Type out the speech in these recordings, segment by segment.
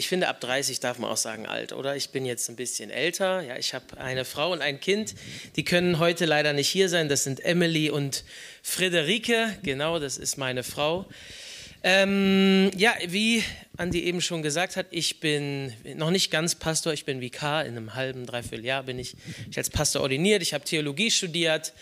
Ich finde, ab 30 darf man auch sagen alt, oder? Ich bin jetzt ein bisschen älter. Ja, ich habe eine Frau und ein Kind. Die können heute leider nicht hier sein. Das sind Emily und Friederike. Genau, das ist meine Frau. Ähm, ja, wie Andi eben schon gesagt hat, ich bin noch nicht ganz Pastor, ich bin Vikar. In einem halben, dreiviertel Jahr bin ich, ich als Pastor ordiniert. Ich habe Theologie studiert,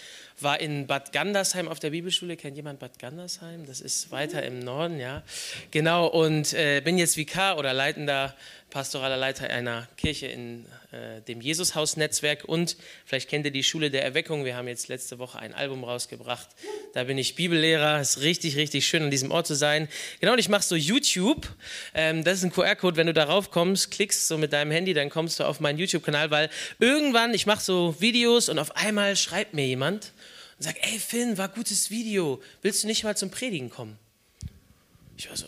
war in Bad Gandersheim auf der Bibelschule. Kennt jemand Bad Gandersheim? Das ist weiter im Norden, ja. Genau, und äh, bin jetzt Vikar oder leitender pastoraler Leiter einer Kirche in äh, dem Jesushaus-Netzwerk und vielleicht kennt ihr die Schule der Erweckung. Wir haben jetzt letzte Woche ein Album rausgebracht. Da bin ich Bibellehrer. Ist richtig, richtig schön, an diesem Ort zu sein. Genau, und ich mache so YouTube. Ähm, das ist ein QR-Code. Wenn du darauf kommst, klickst so mit deinem Handy, dann kommst du auf meinen YouTube-Kanal, weil irgendwann, ich mache so Videos und auf einmal schreibt mir jemand und sagt, ey Finn, war gutes Video. Willst du nicht mal zum Predigen kommen? Ich war so,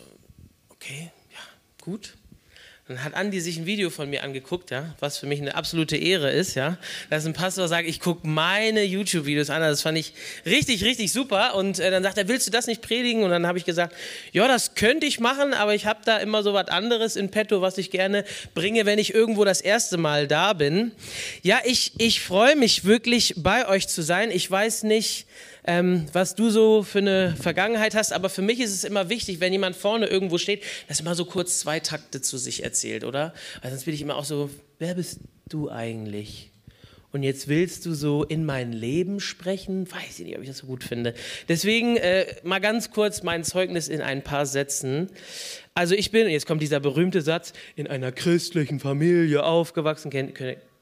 okay, ja, gut. Dann hat Andi sich ein Video von mir angeguckt, ja, was für mich eine absolute Ehre ist, ja, dass ein Pastor sagt, ich gucke meine YouTube-Videos an. Das fand ich richtig, richtig super. Und äh, dann sagt er, willst du das nicht predigen? Und dann habe ich gesagt, ja, das könnte ich machen, aber ich habe da immer so was anderes in petto, was ich gerne bringe, wenn ich irgendwo das erste Mal da bin. Ja, ich, ich freue mich wirklich, bei euch zu sein. Ich weiß nicht, ähm, was du so für eine Vergangenheit hast. Aber für mich ist es immer wichtig, wenn jemand vorne irgendwo steht, dass er mal so kurz zwei Takte zu sich erzählt, oder? Weil sonst bin ich immer auch so, wer bist du eigentlich? Und jetzt willst du so in mein Leben sprechen? Weiß ich nicht, ob ich das so gut finde. Deswegen äh, mal ganz kurz mein Zeugnis in ein paar Sätzen. Also ich bin, jetzt kommt dieser berühmte Satz, in einer christlichen Familie aufgewachsen. Kennt,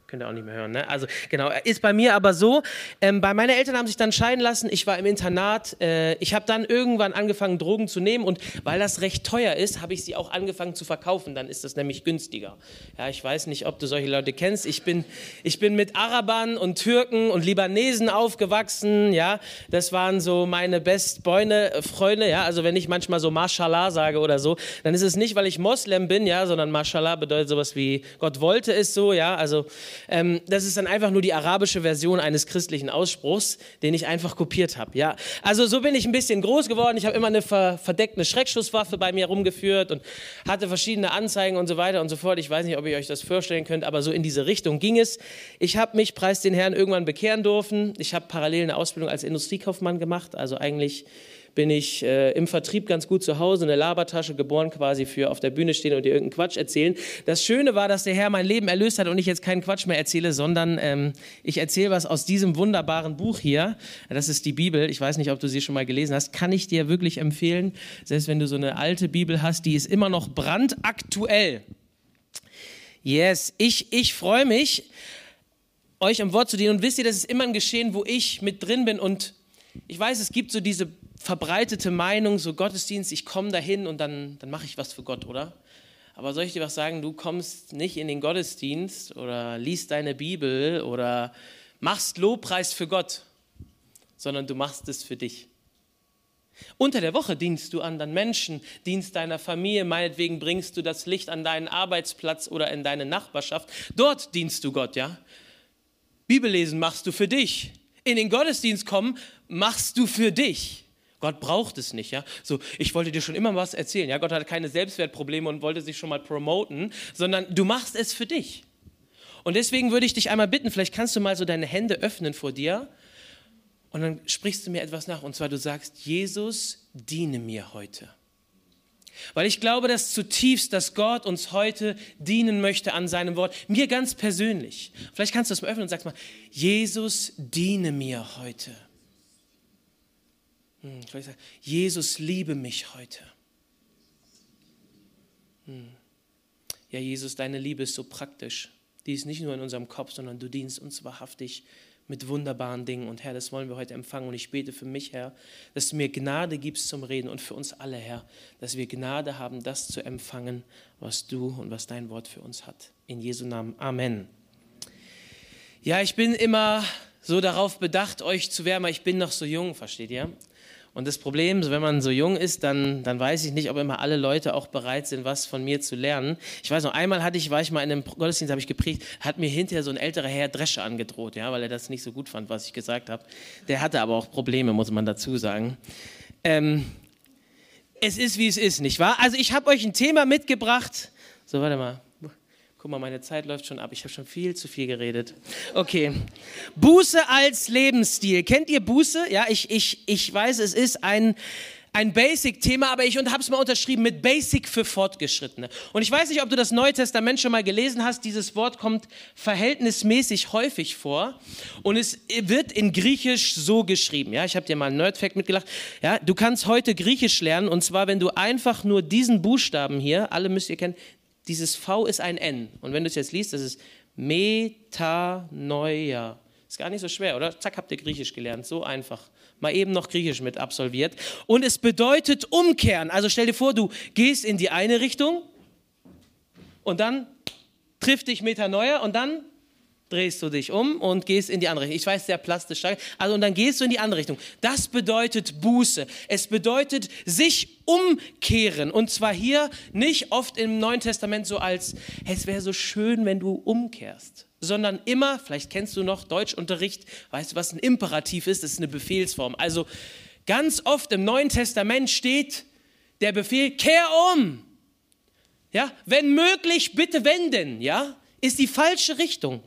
Könnt ihr auch nicht mehr hören, ne? Also genau, ist bei mir aber so. Ähm, bei meinen Eltern haben sich dann scheiden lassen. Ich war im Internat. Äh, ich habe dann irgendwann angefangen, Drogen zu nehmen und weil das recht teuer ist, habe ich sie auch angefangen zu verkaufen. Dann ist das nämlich günstiger. Ja, ich weiß nicht, ob du solche Leute kennst. Ich bin, ich bin mit Arabern und Türken und Libanesen aufgewachsen. Ja, das waren so meine Bestbeune, äh, Freunde. Ja, also wenn ich manchmal so Mashallah sage oder so, dann ist es nicht, weil ich Moslem bin, ja, sondern Mashallah bedeutet sowas wie Gott wollte es so. Ja, also ähm, das ist dann einfach nur die arabische Version eines christlichen Ausspruchs, den ich einfach kopiert habe. Ja, also so bin ich ein bisschen groß geworden. Ich habe immer eine ver verdeckte Schreckschusswaffe bei mir rumgeführt und hatte verschiedene Anzeigen und so weiter und so fort. Ich weiß nicht, ob ihr euch das vorstellen könnt, aber so in diese Richtung ging es. Ich habe mich, preis den Herrn, irgendwann bekehren dürfen. Ich habe parallel eine Ausbildung als Industriekaufmann gemacht, also eigentlich bin ich äh, im Vertrieb ganz gut zu Hause, eine Labertasche, geboren quasi für auf der Bühne stehen und dir irgendeinen Quatsch erzählen. Das Schöne war, dass der Herr mein Leben erlöst hat und ich jetzt keinen Quatsch mehr erzähle, sondern ähm, ich erzähle was aus diesem wunderbaren Buch hier. Das ist die Bibel. Ich weiß nicht, ob du sie schon mal gelesen hast. Kann ich dir wirklich empfehlen. Selbst wenn du so eine alte Bibel hast, die ist immer noch brandaktuell. Yes, ich, ich freue mich, euch am Wort zu dienen. Und wisst ihr, das ist immer ein Geschehen, wo ich mit drin bin und ich weiß, es gibt so diese verbreitete Meinung, so Gottesdienst, ich komme dahin und dann, dann mache ich was für Gott, oder? Aber soll ich dir was sagen, du kommst nicht in den Gottesdienst oder liest deine Bibel oder machst Lobpreis für Gott, sondern du machst es für dich. Unter der Woche dienst du anderen Menschen, dienst deiner Familie, meinetwegen bringst du das Licht an deinen Arbeitsplatz oder in deine Nachbarschaft. Dort dienst du Gott, ja? Bibellesen machst du für dich. In den Gottesdienst kommen machst du für dich. Gott braucht es nicht, ja. So, ich wollte dir schon immer was erzählen, ja. Gott hat keine Selbstwertprobleme und wollte sich schon mal promoten, sondern du machst es für dich. Und deswegen würde ich dich einmal bitten, vielleicht kannst du mal so deine Hände öffnen vor dir und dann sprichst du mir etwas nach. Und zwar, du sagst, Jesus, diene mir heute. Weil ich glaube das zutiefst, dass Gott uns heute dienen möchte an seinem Wort. Mir ganz persönlich. Vielleicht kannst du es mal öffnen und sagst mal, Jesus, diene mir heute. Hm, Jesus, liebe mich heute. Hm. Ja, Jesus, deine Liebe ist so praktisch. Die ist nicht nur in unserem Kopf, sondern du dienst uns wahrhaftig mit wunderbaren Dingen. Und Herr, das wollen wir heute empfangen. Und ich bete für mich, Herr, dass du mir Gnade gibst zum Reden und für uns alle, Herr, dass wir Gnade haben, das zu empfangen, was du und was dein Wort für uns hat. In Jesu Namen. Amen. Ja, ich bin immer so darauf bedacht, euch zu wärmen. Ich bin noch so jung, versteht ihr? Und das Problem, wenn man so jung ist, dann, dann weiß ich nicht, ob immer alle Leute auch bereit sind, was von mir zu lernen. Ich weiß noch, einmal hatte ich, war ich mal in einem Gottesdienst, habe ich gepredigt, hat mir hinterher so ein älterer Herr Dresche angedroht, ja, weil er das nicht so gut fand, was ich gesagt habe. Der hatte aber auch Probleme, muss man dazu sagen. Ähm, es ist, wie es ist, nicht wahr? Also ich habe euch ein Thema mitgebracht, So, warte mal. Guck mal, meine Zeit läuft schon ab. Ich habe schon viel zu viel geredet. Okay. Buße als Lebensstil. Kennt ihr Buße? Ja, ich, ich, ich weiß, es ist ein ein Basic-Thema, aber ich habe es mal unterschrieben mit Basic für Fortgeschrittene. Und ich weiß nicht, ob du das Neue Testament schon mal gelesen hast. Dieses Wort kommt verhältnismäßig häufig vor und es wird in Griechisch so geschrieben. Ja, ich habe dir mal einen Nerdfact mitgelacht. Ja, du kannst heute Griechisch lernen und zwar, wenn du einfach nur diesen Buchstaben hier, alle müsst ihr kennen, dieses V ist ein N. Und wenn du es jetzt liest, das ist Metanoia. Ist gar nicht so schwer, oder? Zack, habt ihr Griechisch gelernt. So einfach mal eben noch Griechisch mit absolviert. Und es bedeutet umkehren. Also stell dir vor, du gehst in die eine Richtung und dann trifft dich Metanoia und dann drehst du dich um und gehst in die andere Richtung. Ich weiß, sehr plastisch. Also und dann gehst du in die andere Richtung. Das bedeutet Buße. Es bedeutet sich umkehren. Und zwar hier nicht oft im Neuen Testament so als, es wäre so schön, wenn du umkehrst sondern immer, vielleicht kennst du noch Deutschunterricht, weißt du, was ein Imperativ ist? Das ist eine Befehlsform. Also ganz oft im Neuen Testament steht der Befehl, kehr um. Ja, wenn möglich, bitte wenden, ja, ist die falsche Richtung.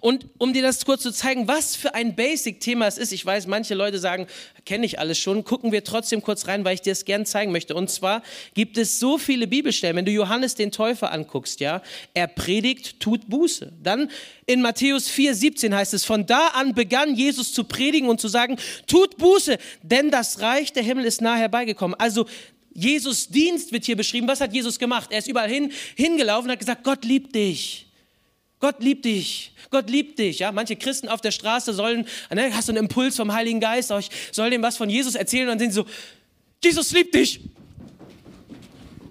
Und um dir das kurz zu zeigen, was für ein Basic-Thema es ist, ich weiß, manche Leute sagen, kenne ich alles schon, gucken wir trotzdem kurz rein, weil ich dir es gern zeigen möchte. Und zwar gibt es so viele Bibelstellen, wenn du Johannes den Täufer anguckst, ja, er predigt, tut Buße. Dann in Matthäus 4, 17 heißt es, von da an begann Jesus zu predigen und zu sagen, tut Buße, denn das Reich der Himmel ist nahe herbeigekommen. Also Jesus Dienst wird hier beschrieben. Was hat Jesus gemacht? Er ist überall hin, hingelaufen und hat gesagt, Gott liebt dich. Gott liebt dich. Gott liebt dich. Ja? Manche Christen auf der Straße sollen, ne, hast du einen Impuls vom Heiligen Geist, ich soll dem was von Jesus erzählen und dann sind sie so, Jesus liebt dich.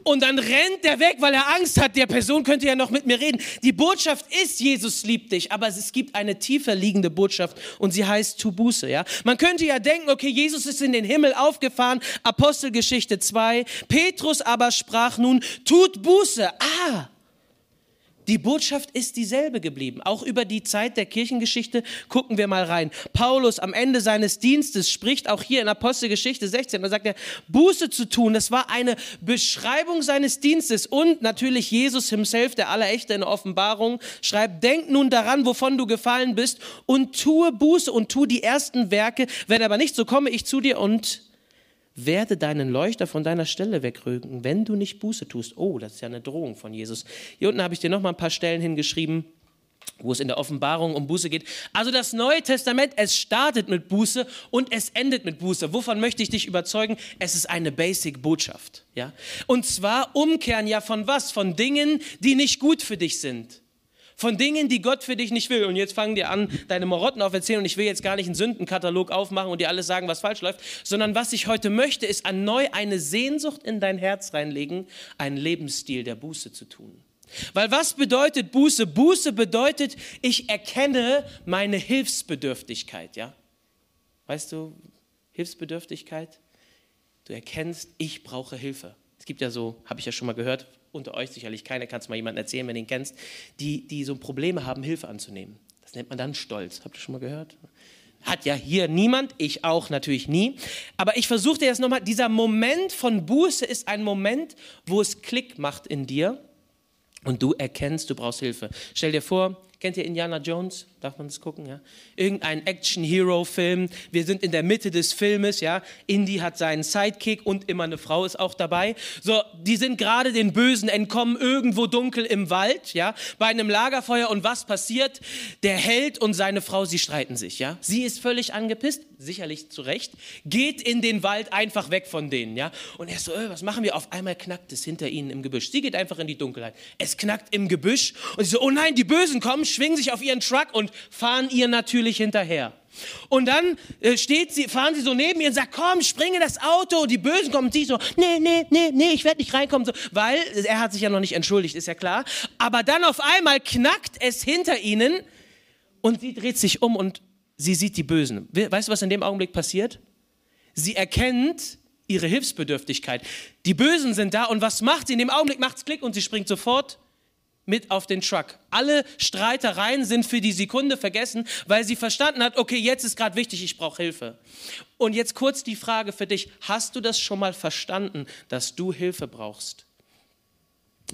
Und dann rennt der weg, weil er Angst hat, der Person könnte ja noch mit mir reden. Die Botschaft ist, Jesus liebt dich, aber es gibt eine tiefer liegende Botschaft und sie heißt tu Buße. Ja? Man könnte ja denken, okay, Jesus ist in den Himmel aufgefahren, Apostelgeschichte 2. Petrus aber sprach nun, tut Buße. Ah, die Botschaft ist dieselbe geblieben. Auch über die Zeit der Kirchengeschichte gucken wir mal rein. Paulus am Ende seines Dienstes spricht auch hier in Apostelgeschichte 16, da sagt er, Buße zu tun, das war eine Beschreibung seines Dienstes und natürlich Jesus himself, der Allerechte in der Offenbarung, schreibt, denk nun daran, wovon du gefallen bist und tue Buße und tu die ersten Werke, wenn aber nicht, so komme ich zu dir und werde deinen Leuchter von deiner Stelle wegrücken, wenn du nicht Buße tust. Oh, das ist ja eine Drohung von Jesus. Hier unten habe ich dir noch mal ein paar Stellen hingeschrieben, wo es in der Offenbarung um Buße geht. Also das Neue Testament, es startet mit Buße und es endet mit Buße. Wovon möchte ich dich überzeugen? Es ist eine Basic-Botschaft. Ja? Und zwar umkehren ja von was? Von Dingen, die nicht gut für dich sind von Dingen, die Gott für dich nicht will. Und jetzt fangen dir an, deine Marotten auferzählen und ich will jetzt gar nicht einen Sündenkatalog aufmachen und dir alles sagen, was falsch läuft, sondern was ich heute möchte, ist erneut eine Sehnsucht in dein Herz reinlegen, einen Lebensstil der Buße zu tun. Weil was bedeutet Buße? Buße bedeutet, ich erkenne meine Hilfsbedürftigkeit, ja? Weißt du, Hilfsbedürftigkeit? Du erkennst, ich brauche Hilfe. Es gibt ja so, habe ich ja schon mal gehört, unter euch sicherlich keiner, kannst du mal jemanden erzählen, wenn du ihn kennst, die, die so Probleme haben, Hilfe anzunehmen. Das nennt man dann Stolz. Habt ihr schon mal gehört? Hat ja hier niemand, ich auch natürlich nie. Aber ich versuche dir jetzt nochmal, dieser Moment von Buße ist ein Moment, wo es Klick macht in dir und du erkennst, du brauchst Hilfe. Stell dir vor, kennt ihr Indiana Jones? Darf man das gucken? Ja? Irgendein Action-Hero-Film. Wir sind in der Mitte des Filmes. Ja? Indy hat seinen Sidekick und immer eine Frau ist auch dabei. So, die sind gerade den Bösen entkommen, irgendwo dunkel im Wald, ja, bei einem Lagerfeuer. Und was passiert? Der Held und seine Frau, sie streiten sich. Ja? Sie ist völlig angepisst, sicherlich zu Recht, geht in den Wald einfach weg von denen. Ja? Und er so, äh, was machen wir? Auf einmal knackt es hinter ihnen im Gebüsch. Sie geht einfach in die Dunkelheit. Es knackt im Gebüsch und sie so, oh nein, die Bösen kommen, schwingen sich auf ihren Truck und fahren ihr natürlich hinterher. Und dann äh, steht sie, fahren sie so neben ihr und sagt, komm, springe das Auto. Die Bösen kommen und sie so, nee, nee, nee, nee, ich werde nicht reinkommen. So, weil er hat sich ja noch nicht entschuldigt, ist ja klar. Aber dann auf einmal knackt es hinter ihnen und sie dreht sich um und sie sieht die Bösen. Weißt du, was in dem Augenblick passiert? Sie erkennt ihre Hilfsbedürftigkeit. Die Bösen sind da und was macht sie? In dem Augenblick macht es Klick und sie springt sofort mit auf den Truck. Alle Streitereien sind für die Sekunde vergessen, weil sie verstanden hat, okay, jetzt ist gerade wichtig, ich brauche Hilfe. Und jetzt kurz die Frage für dich, hast du das schon mal verstanden, dass du Hilfe brauchst?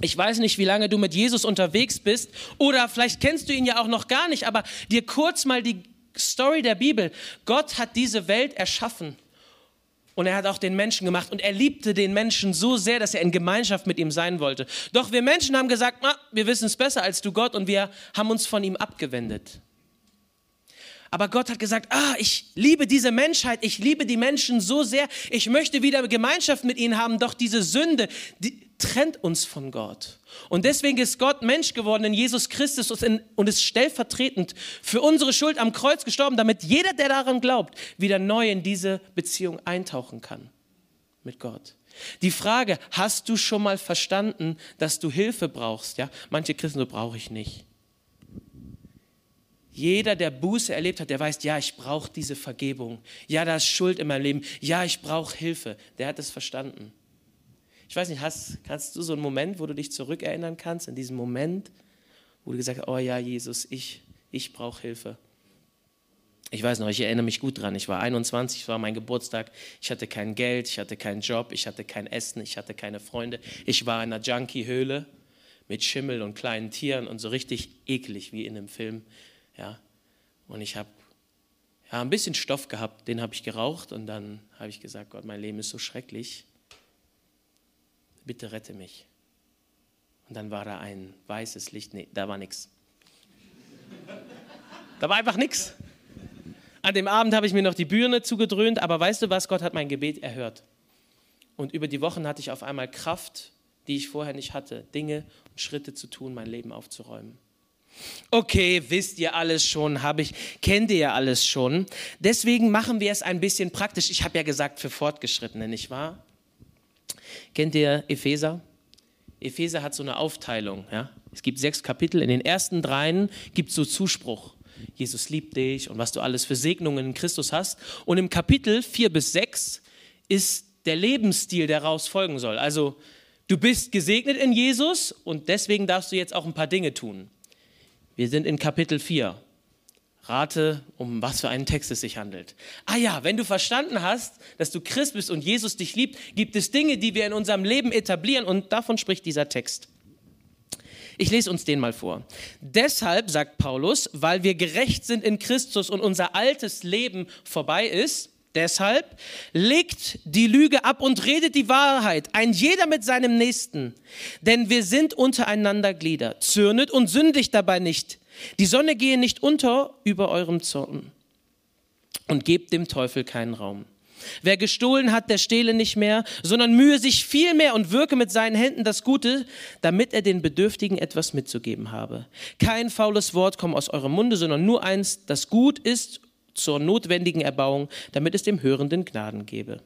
Ich weiß nicht, wie lange du mit Jesus unterwegs bist oder vielleicht kennst du ihn ja auch noch gar nicht, aber dir kurz mal die Story der Bibel. Gott hat diese Welt erschaffen und er hat auch den Menschen gemacht. Und er liebte den Menschen so sehr, dass er in Gemeinschaft mit ihm sein wollte. Doch wir Menschen haben gesagt, ah, wir wissen es besser als du Gott. Und wir haben uns von ihm abgewendet. Aber Gott hat gesagt, ah, ich liebe diese Menschheit, ich liebe die Menschen so sehr, ich möchte wieder Gemeinschaft mit ihnen haben, doch diese Sünde, die, trennt uns von Gott. Und deswegen ist Gott Mensch geworden in Jesus Christus und ist stellvertretend für unsere Schuld am Kreuz gestorben, damit jeder, der daran glaubt, wieder neu in diese Beziehung eintauchen kann mit Gott. Die Frage, hast du schon mal verstanden, dass du Hilfe brauchst? Ja, manche Christen, so brauche ich nicht. Jeder, der Buße erlebt hat, der weiß, ja, ich brauche diese Vergebung. Ja, da ist Schuld in meinem Leben. Ja, ich brauche Hilfe. Der hat es verstanden. Ich weiß nicht, hast, kannst du so einen Moment, wo du dich zurückerinnern kannst, in diesem Moment, wo du gesagt hast, oh ja, Jesus, ich, ich brauche Hilfe. Ich weiß noch, ich erinnere mich gut dran. Ich war 21, es war mein Geburtstag. Ich hatte kein Geld, ich hatte keinen Job, ich hatte kein Essen, ich hatte keine Freunde. Ich war in einer Junkie-Höhle mit Schimmel und kleinen Tieren und so richtig eklig wie in einem Film. Ja. Und ich habe ja, ein bisschen Stoff gehabt, den habe ich geraucht und dann habe ich gesagt, Gott, mein Leben ist so schrecklich bitte rette mich. Und dann war da ein weißes Licht, nee, da war nichts. Da war einfach nichts. An dem Abend habe ich mir noch die Birne zugedröhnt, aber weißt du was, Gott hat mein Gebet erhört. Und über die Wochen hatte ich auf einmal Kraft, die ich vorher nicht hatte, Dinge und Schritte zu tun, mein Leben aufzuräumen. Okay, wisst ihr alles schon, habe ich, kennt ihr ja alles schon. Deswegen machen wir es ein bisschen praktisch. Ich habe ja gesagt für Fortgeschrittene, nicht wahr? Kennt ihr Epheser? Epheser hat so eine Aufteilung. Ja? Es gibt sechs Kapitel. In den ersten dreien gibt es so Zuspruch. Jesus liebt dich und was du alles für Segnungen in Christus hast. Und im Kapitel vier bis sechs ist der Lebensstil, der daraus folgen soll. Also du bist gesegnet in Jesus und deswegen darfst du jetzt auch ein paar Dinge tun. Wir sind in Kapitel 4. Rate, um was für einen Text es sich handelt. Ah ja, wenn du verstanden hast, dass du Christ bist und Jesus dich liebt, gibt es Dinge, die wir in unserem Leben etablieren und davon spricht dieser Text. Ich lese uns den mal vor. Deshalb, sagt Paulus, weil wir gerecht sind in Christus und unser altes Leben vorbei ist, deshalb legt die Lüge ab und redet die Wahrheit, ein jeder mit seinem Nächsten. Denn wir sind untereinander Glieder. Zürnet und sündigt dabei nicht. Die Sonne gehe nicht unter über eurem Zorn und gebt dem Teufel keinen Raum. Wer gestohlen hat, der stehle nicht mehr, sondern mühe sich viel mehr und wirke mit seinen Händen das Gute, damit er den Bedürftigen etwas mitzugeben habe. Kein faules Wort komme aus eurem Munde, sondern nur eins, das gut ist zur notwendigen Erbauung, damit es dem Hörenden Gnaden gebe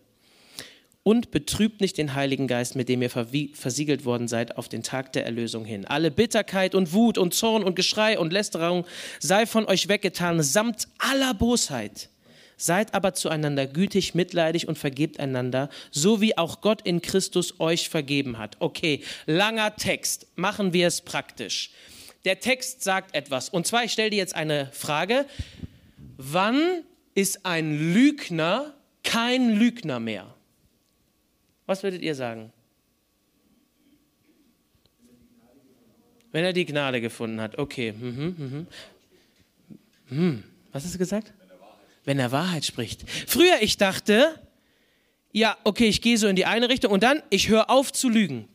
und betrübt nicht den Heiligen Geist, mit dem ihr versiegelt worden seid auf den Tag der Erlösung hin. Alle Bitterkeit und Wut und Zorn und Geschrei und Lästerung sei von euch weggetan, samt aller Bosheit. Seid aber zueinander gütig, mitleidig und vergebt einander, so wie auch Gott in Christus euch vergeben hat. Okay, langer Text. Machen wir es praktisch. Der Text sagt etwas. Und zwar, ich stelle dir jetzt eine Frage. Wann ist ein Lügner kein Lügner mehr? Was würdet ihr sagen? Wenn er die Gnade gefunden hat. Okay. Mhm, mhm. Hm. Was hast du gesagt? Wenn er Wahrheit spricht. Früher, ich dachte, ja, okay, ich gehe so in die eine Richtung und dann, ich höre auf zu lügen.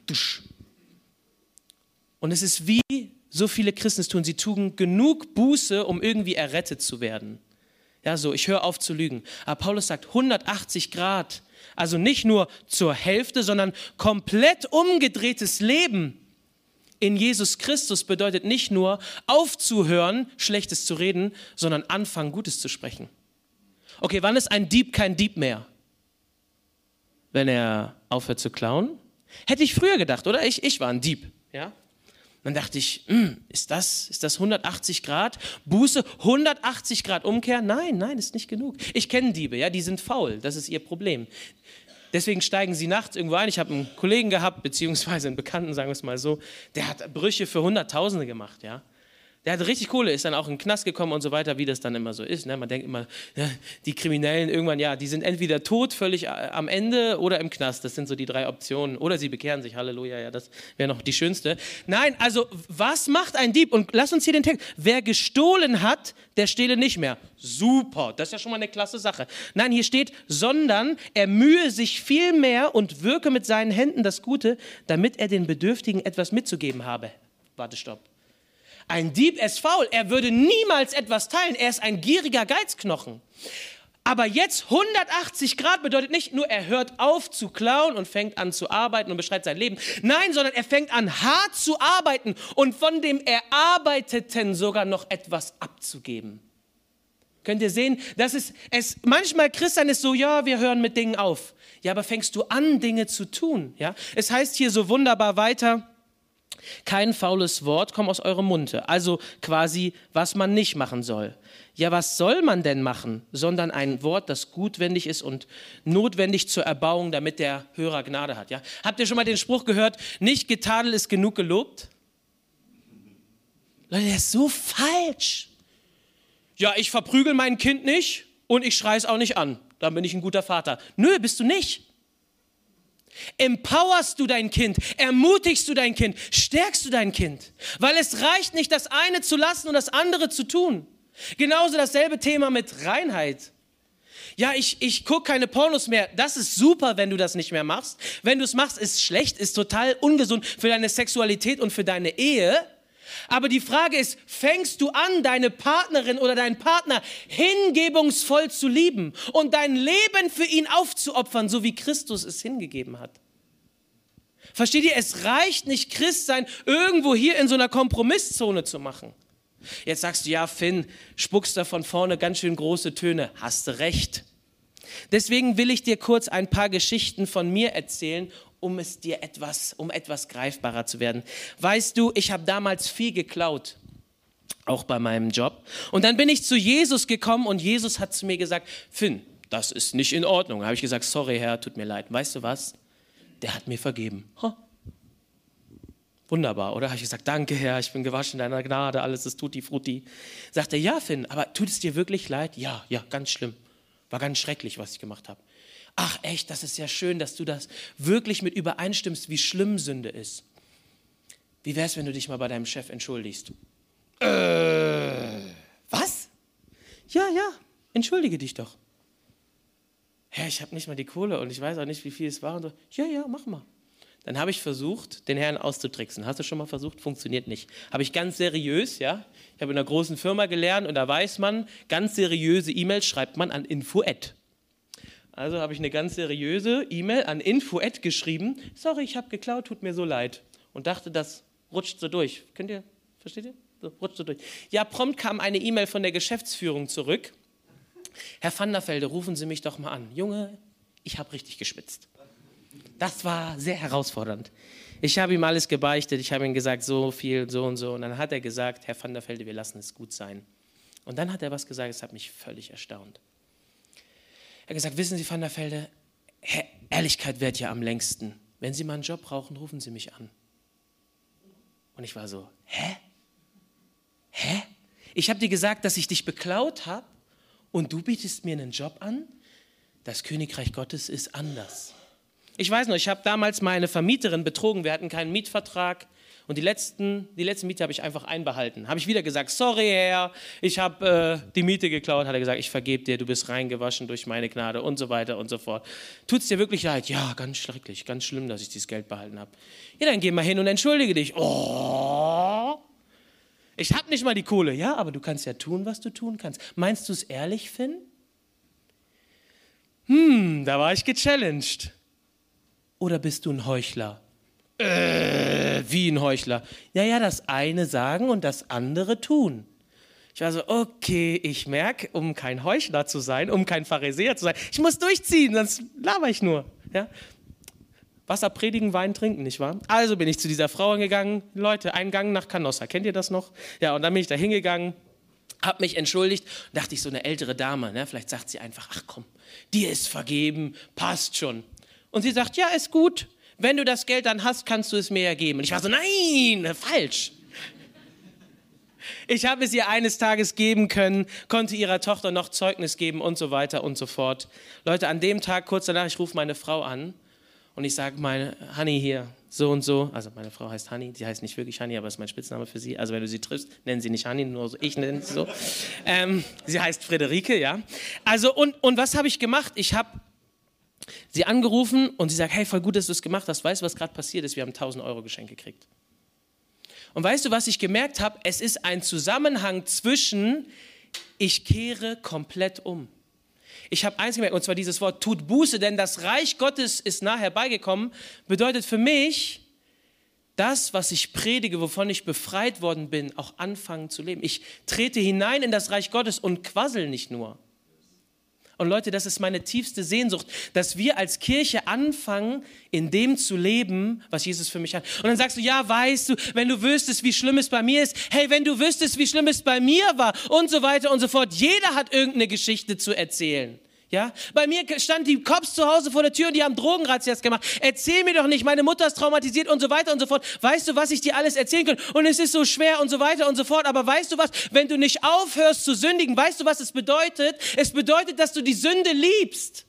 Und es ist wie so viele Christen es tun. Sie tun genug Buße, um irgendwie errettet zu werden. Ja, so, ich höre auf zu lügen. Aber Paulus sagt 180 Grad also nicht nur zur Hälfte, sondern komplett umgedrehtes Leben in Jesus Christus bedeutet nicht nur aufzuhören, Schlechtes zu reden, sondern anfangen, Gutes zu sprechen. Okay, wann ist ein Dieb kein Dieb mehr? Wenn er aufhört zu klauen? Hätte ich früher gedacht, oder? Ich, ich war ein Dieb. Ja? Dann dachte ich, hm, ist, das, ist das 180 Grad? Buße, 180 Grad Umkehr? Nein, nein, ist nicht genug. Ich kenne Diebe, ja, die sind faul, das ist ihr Problem. Deswegen steigen sie nachts irgendwo ein. Ich habe einen Kollegen gehabt, beziehungsweise einen Bekannten, sagen wir es mal so, der hat Brüche für Hunderttausende gemacht, ja. Der hatte richtig Kohle, ist dann auch in den Knast gekommen und so weiter, wie das dann immer so ist. Ne? Man denkt immer, ja, die Kriminellen irgendwann, ja, die sind entweder tot, völlig äh, am Ende oder im Knast. Das sind so die drei Optionen. Oder sie bekehren sich, Halleluja, ja, das wäre noch die schönste. Nein, also was macht ein Dieb? Und lass uns hier den Text. Wer gestohlen hat, der stehle nicht mehr. Super, das ist ja schon mal eine klasse Sache. Nein, hier steht, sondern er mühe sich viel mehr und wirke mit seinen Händen das Gute, damit er den Bedürftigen etwas mitzugeben habe. Warte, stopp. Ein Dieb ist faul, er würde niemals etwas teilen, er ist ein gieriger Geizknochen. Aber jetzt 180 Grad bedeutet nicht nur, er hört auf zu klauen und fängt an zu arbeiten und beschreibt sein Leben. Nein, sondern er fängt an hart zu arbeiten und von dem Erarbeiteten sogar noch etwas abzugeben. Könnt ihr sehen, dass es, es manchmal Christian ist so, ja, wir hören mit Dingen auf. Ja, aber fängst du an, Dinge zu tun? Ja, es heißt hier so wunderbar weiter. Kein faules Wort kommt aus eurem Munde. Also quasi, was man nicht machen soll. Ja, was soll man denn machen? Sondern ein Wort, das gutwendig ist und notwendig zur Erbauung, damit der Hörer Gnade hat. Ja? Habt ihr schon mal den Spruch gehört, nicht getadelt ist genug gelobt? Leute, der ist so falsch. Ja, ich verprügel mein Kind nicht und ich schreie es auch nicht an. Dann bin ich ein guter Vater. Nö, bist du nicht. Empowerst du dein Kind? Ermutigst du dein Kind? Stärkst du dein Kind? Weil es reicht nicht, das eine zu lassen und das andere zu tun. Genauso dasselbe Thema mit Reinheit. Ja, ich, ich gucke keine Pornos mehr. Das ist super, wenn du das nicht mehr machst. Wenn du es machst, ist schlecht, ist total ungesund für deine Sexualität und für deine Ehe. Aber die Frage ist, fängst du an, deine Partnerin oder deinen Partner hingebungsvoll zu lieben und dein Leben für ihn aufzuopfern, so wie Christus es hingegeben hat? Versteht ihr, es reicht nicht, Christ sein irgendwo hier in so einer Kompromisszone zu machen. Jetzt sagst du, ja, Finn, spuckst da von vorne ganz schön große Töne. Hast du recht. Deswegen will ich dir kurz ein paar Geschichten von mir erzählen um es dir etwas, um etwas greifbarer zu werden. Weißt du, ich habe damals viel geklaut, auch bei meinem Job. Und dann bin ich zu Jesus gekommen und Jesus hat zu mir gesagt, Finn, das ist nicht in Ordnung. Da habe ich gesagt, sorry Herr, tut mir leid. Weißt du was? Der hat mir vergeben. Ha. Wunderbar, oder? Habe ich gesagt, danke Herr, ich bin gewaschen in deiner Gnade, alles ist tutti frutti. Sagt er, ja Finn, aber tut es dir wirklich leid? Ja, ja, ganz schlimm. War ganz schrecklich, was ich gemacht habe ach echt, das ist ja schön, dass du das wirklich mit übereinstimmst, wie schlimm Sünde ist. Wie wäre es, wenn du dich mal bei deinem Chef entschuldigst? Äh, was? Ja, ja, entschuldige dich doch. Herr, ich habe nicht mal die Kohle und ich weiß auch nicht, wie viel es war. Und so, ja, ja, mach mal. Dann habe ich versucht, den Herrn auszutricksen. Hast du schon mal versucht? Funktioniert nicht. Habe ich ganz seriös, ja. Ich habe in einer großen Firma gelernt und da weiß man, ganz seriöse E-Mails schreibt man an info@ also habe ich eine ganz seriöse E-Mail an info@ geschrieben. Sorry, ich habe geklaut, tut mir so leid. Und dachte, das rutscht so durch. Könnt ihr, versteht ihr? So, rutscht so durch. Ja, prompt kam eine E-Mail von der Geschäftsführung zurück. Herr van der Velde, rufen Sie mich doch mal an. Junge, ich habe richtig geschwitzt. Das war sehr herausfordernd. Ich habe ihm alles gebeichtet. Ich habe ihm gesagt, so viel, so und so. Und dann hat er gesagt, Herr van der Velde, wir lassen es gut sein. Und dann hat er was gesagt, das hat mich völlig erstaunt. Er hat gesagt, wissen Sie, Van der Velde, Ehrlichkeit währt ja am längsten. Wenn Sie mal einen Job brauchen, rufen Sie mich an. Und ich war so, hä? Hä? Ich habe dir gesagt, dass ich dich beklaut habe und du bietest mir einen Job an? Das Königreich Gottes ist anders. Ich weiß noch, ich habe damals meine Vermieterin betrogen. Wir hatten keinen Mietvertrag. Und die letzten, die letzten Miete habe ich einfach einbehalten. Habe ich wieder gesagt, sorry Herr, ich habe äh, die Miete geklaut. Hat er gesagt, ich vergebe dir, du bist reingewaschen durch meine Gnade und so weiter und so fort. Tut es dir wirklich leid? Ja, ganz schrecklich, ganz schlimm, dass ich dieses Geld behalten habe. Ja, dann geh mal hin und entschuldige dich. Oh, ich habe nicht mal die Kohle. Ja, aber du kannst ja tun, was du tun kannst. Meinst du es ehrlich, Finn? Hm, da war ich gechallenged. Oder bist du ein Heuchler? Äh, wie ein Heuchler. Ja, ja, das eine sagen und das andere tun. Ich war so, okay, ich merke, um kein Heuchler zu sein, um kein Pharisäer zu sein, ich muss durchziehen, sonst laber ich nur. Ja? Wasser predigen, Wein trinken, nicht wahr? Also bin ich zu dieser Frau gegangen, Leute, einen Gang nach Canossa, kennt ihr das noch? Ja, und dann bin ich da hingegangen, habe mich entschuldigt dachte ich, so eine ältere Dame, ne, vielleicht sagt sie einfach, ach komm, dir ist vergeben, passt schon. Und sie sagt, ja, ist gut, wenn du das Geld dann hast, kannst du es mir ja geben. Und ich war so, nein, falsch. Ich habe es ihr eines Tages geben können, konnte ihrer Tochter noch Zeugnis geben und so weiter und so fort. Leute, an dem Tag, kurz danach, ich rufe meine Frau an und ich sage, meine Honey hier, so und so. Also meine Frau heißt Honey, die heißt nicht wirklich Honey, aber ist mein Spitzname für sie. Also wenn du sie triffst, nennen sie nicht Honey, nur so, ich nenne sie so. Ähm, sie heißt Friederike, ja. Also und, und was habe ich gemacht? Ich habe sie angerufen und sie sagt, hey, voll gut, dass du es gemacht hast. Weißt du, was gerade passiert ist? Wir haben 1000 Euro Geschenk gekriegt. Und weißt du, was ich gemerkt habe? Es ist ein Zusammenhang zwischen, ich kehre komplett um. Ich habe eins gemerkt, und zwar dieses Wort, tut Buße, denn das Reich Gottes ist nah herbeigekommen, bedeutet für mich, das, was ich predige, wovon ich befreit worden bin, auch anfangen zu leben. Ich trete hinein in das Reich Gottes und quassel nicht nur. Und Leute, das ist meine tiefste Sehnsucht, dass wir als Kirche anfangen, in dem zu leben, was Jesus für mich hat. Und dann sagst du, ja, weißt du, wenn du wüsstest, wie schlimm es bei mir ist, hey, wenn du wüsstest, wie schlimm es bei mir war und so weiter und so fort. Jeder hat irgendeine Geschichte zu erzählen. Ja? Bei mir stand die Cops zu Hause vor der Tür und die haben Drogenrazzias gemacht. Erzähl mir doch nicht, meine Mutter ist traumatisiert und so weiter und so fort. Weißt du, was ich dir alles erzählen kann? Und es ist so schwer und so weiter und so fort. Aber weißt du was? Wenn du nicht aufhörst zu sündigen, weißt du, was es bedeutet? Es bedeutet, dass du die Sünde liebst.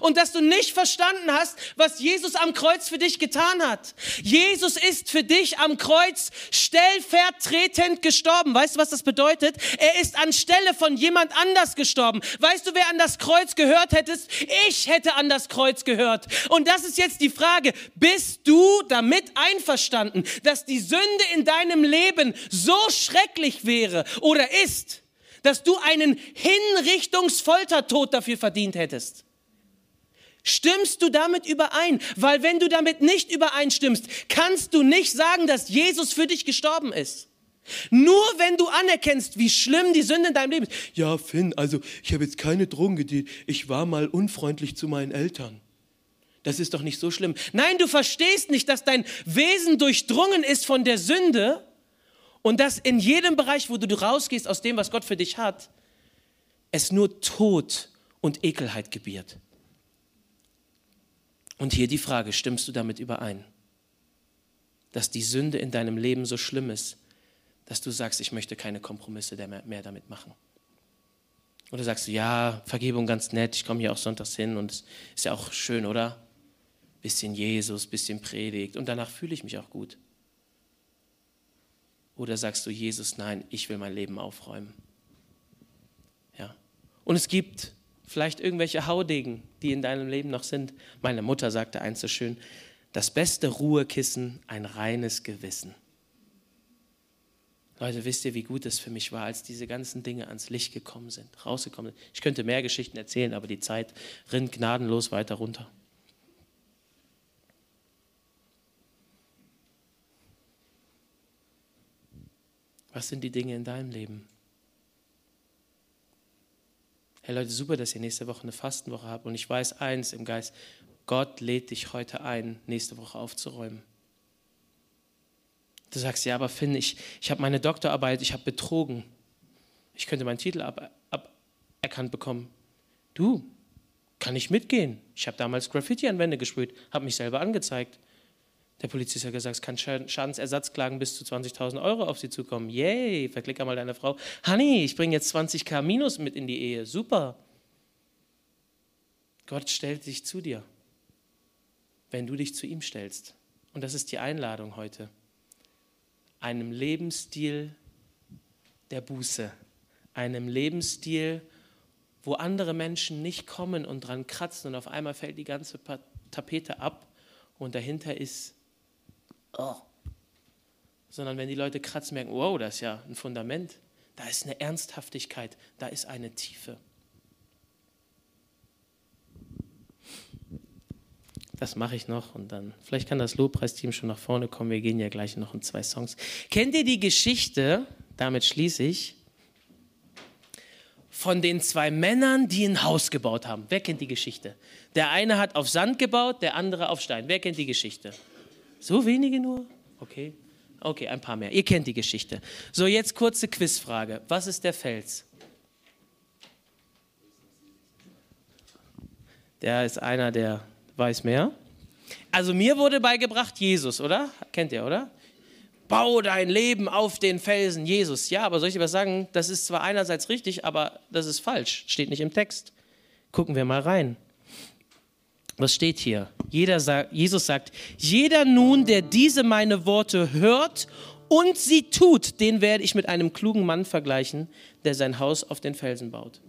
Und dass du nicht verstanden hast, was Jesus am Kreuz für dich getan hat. Jesus ist für dich am Kreuz stellvertretend gestorben. Weißt du, was das bedeutet? Er ist anstelle von jemand anders gestorben. Weißt du, wer an das Kreuz gehört hättest? Ich hätte an das Kreuz gehört. Und das ist jetzt die Frage, bist du damit einverstanden, dass die Sünde in deinem Leben so schrecklich wäre oder ist, dass du einen Hinrichtungsfoltertod dafür verdient hättest? Stimmst du damit überein? Weil wenn du damit nicht übereinstimmst, kannst du nicht sagen, dass Jesus für dich gestorben ist. Nur wenn du anerkennst, wie schlimm die Sünde in deinem Leben ist. Ja, Finn, also ich habe jetzt keine Drogen gedient. Ich war mal unfreundlich zu meinen Eltern. Das ist doch nicht so schlimm. Nein, du verstehst nicht, dass dein Wesen durchdrungen ist von der Sünde und dass in jedem Bereich, wo du rausgehst aus dem, was Gott für dich hat, es nur Tod und Ekelheit gebiert. Und hier die Frage, stimmst du damit überein? Dass die Sünde in deinem Leben so schlimm ist, dass du sagst, ich möchte keine Kompromisse mehr damit machen. Oder sagst du, ja, Vergebung ganz nett, ich komme hier auch sonntags hin und es ist ja auch schön, oder? Bisschen Jesus, bisschen Predigt und danach fühle ich mich auch gut. Oder sagst du, Jesus, nein, ich will mein Leben aufräumen. Ja. Und es gibt vielleicht irgendwelche Haudegen, die in deinem Leben noch sind. Meine Mutter sagte eins so schön, das beste Ruhekissen, ein reines Gewissen. Leute, wisst ihr, wie gut es für mich war, als diese ganzen Dinge ans Licht gekommen sind, rausgekommen sind. Ich könnte mehr Geschichten erzählen, aber die Zeit rinnt gnadenlos weiter runter. Was sind die Dinge in deinem Leben? Hey Leute, super, dass ihr nächste Woche eine Fastenwoche habt. Und ich weiß eins im Geist, Gott lädt dich heute ein, nächste Woche aufzuräumen. Du sagst, ja, aber Finn, ich, ich habe meine Doktorarbeit, ich habe betrogen. Ich könnte meinen Titel aberkannt bekommen. Du, kann ich mitgehen? Ich habe damals Graffiti an Wände gesprüht, habe mich selber angezeigt. Der Polizist hat gesagt, es kann Schadensersatzklagen bis zu 20.000 Euro auf Sie zukommen. Yay, verklick einmal deine Frau. Honey, ich bringe jetzt 20k Minus mit in die Ehe. Super. Gott stellt sich zu dir, wenn du dich zu ihm stellst. Und das ist die Einladung heute. Einem Lebensstil der Buße. Einem Lebensstil, wo andere Menschen nicht kommen und dran kratzen und auf einmal fällt die ganze Tapete ab und dahinter ist oh. sondern wenn die Leute kratzen, merken, wow, das ist ja ein Fundament, da ist eine Ernsthaftigkeit, da ist eine Tiefe. Das mache ich noch und dann, vielleicht kann das Lobpreisteam schon nach vorne kommen, wir gehen ja gleich noch in zwei Songs. Kennt ihr die Geschichte, damit schließe ich, von den zwei Männern, die ein Haus gebaut haben? Wer kennt die Geschichte? Der eine hat auf Sand gebaut, der andere auf Stein. Wer kennt die Geschichte? So wenige nur? Okay. Okay, ein paar mehr. Ihr kennt die Geschichte. So, jetzt kurze Quizfrage. Was ist der Fels? Der ist einer, der weiß mehr. Also mir wurde beigebracht Jesus, oder? Kennt ihr, oder? Bau dein Leben auf den Felsen, Jesus. Ja, aber soll ich dir was sagen? Das ist zwar einerseits richtig, aber das ist falsch. Steht nicht im Text. Gucken wir mal rein. Was steht hier? Sagt, Jesus sagt, jeder nun, der diese meine Worte hört und sie tut, den werde ich mit einem klugen Mann vergleichen, der sein Haus auf den Felsen baut.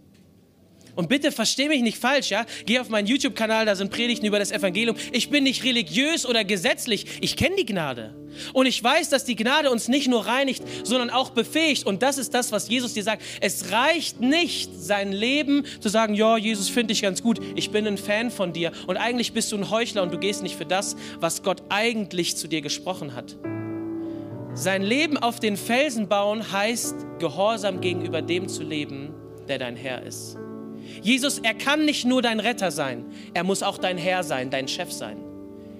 Und bitte versteh mich nicht falsch, ja? Geh auf meinen YouTube-Kanal, da sind Predigten über das Evangelium. Ich bin nicht religiös oder gesetzlich. Ich kenne die Gnade. Und ich weiß, dass die Gnade uns nicht nur reinigt, sondern auch befähigt. Und das ist das, was Jesus dir sagt. Es reicht nicht, sein Leben zu sagen, ja, Jesus finde ich ganz gut. Ich bin ein Fan von dir. Und eigentlich bist du ein Heuchler und du gehst nicht für das, was Gott eigentlich zu dir gesprochen hat. Sein Leben auf den Felsen bauen heißt, gehorsam gegenüber dem zu leben, der dein Herr ist. Jesus, er kann nicht nur dein Retter sein, er muss auch dein Herr sein, dein Chef sein.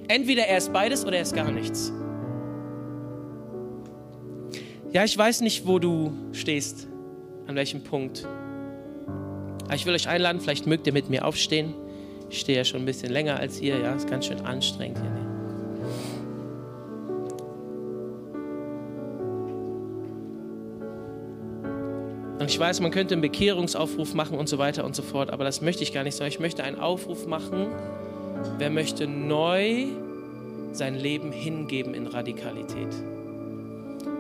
Entweder er ist beides oder er ist gar nichts. Ja, ich weiß nicht, wo du stehst, an welchem Punkt. Aber ich will euch einladen, vielleicht mögt ihr mit mir aufstehen. Ich stehe ja schon ein bisschen länger als ihr, ja, ist ganz schön anstrengend hier. Und ich weiß, man könnte einen Bekehrungsaufruf machen und so weiter und so fort, aber das möchte ich gar nicht, sondern ich möchte einen Aufruf machen, wer möchte neu sein Leben hingeben in Radikalität.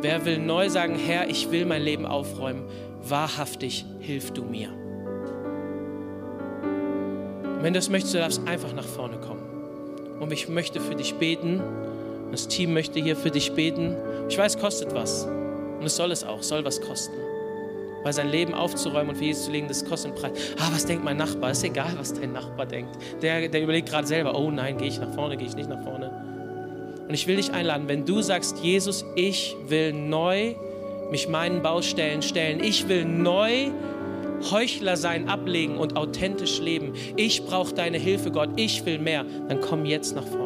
Wer will neu sagen, Herr, ich will mein Leben aufräumen, wahrhaftig hilf du mir. Wenn du das möchtest, du darfst einfach nach vorne kommen. Und ich möchte für dich beten. Das Team möchte hier für dich beten. Ich weiß, es kostet was. Und es soll es auch, soll was kosten. Weil sein Leben aufzuräumen und für Jesus zu legen, das kostet einen Preis. Ah, was denkt mein Nachbar? Ist egal, was dein Nachbar denkt. Der, der überlegt gerade selber, oh nein, gehe ich nach vorne, gehe ich nicht nach vorne. Und ich will dich einladen, wenn du sagst, Jesus, ich will neu mich meinen Baustellen stellen. Ich will neu Heuchler sein, ablegen und authentisch leben. Ich brauche deine Hilfe, Gott. Ich will mehr. Dann komm jetzt nach vorne.